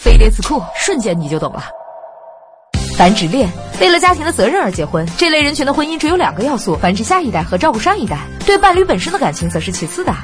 飞碟词库瞬间你就懂了。繁殖恋为了家庭的责任而结婚这类人群的婚姻只有两个要素繁殖下一代和照顾上一代对伴侣本身的感情则是其次的。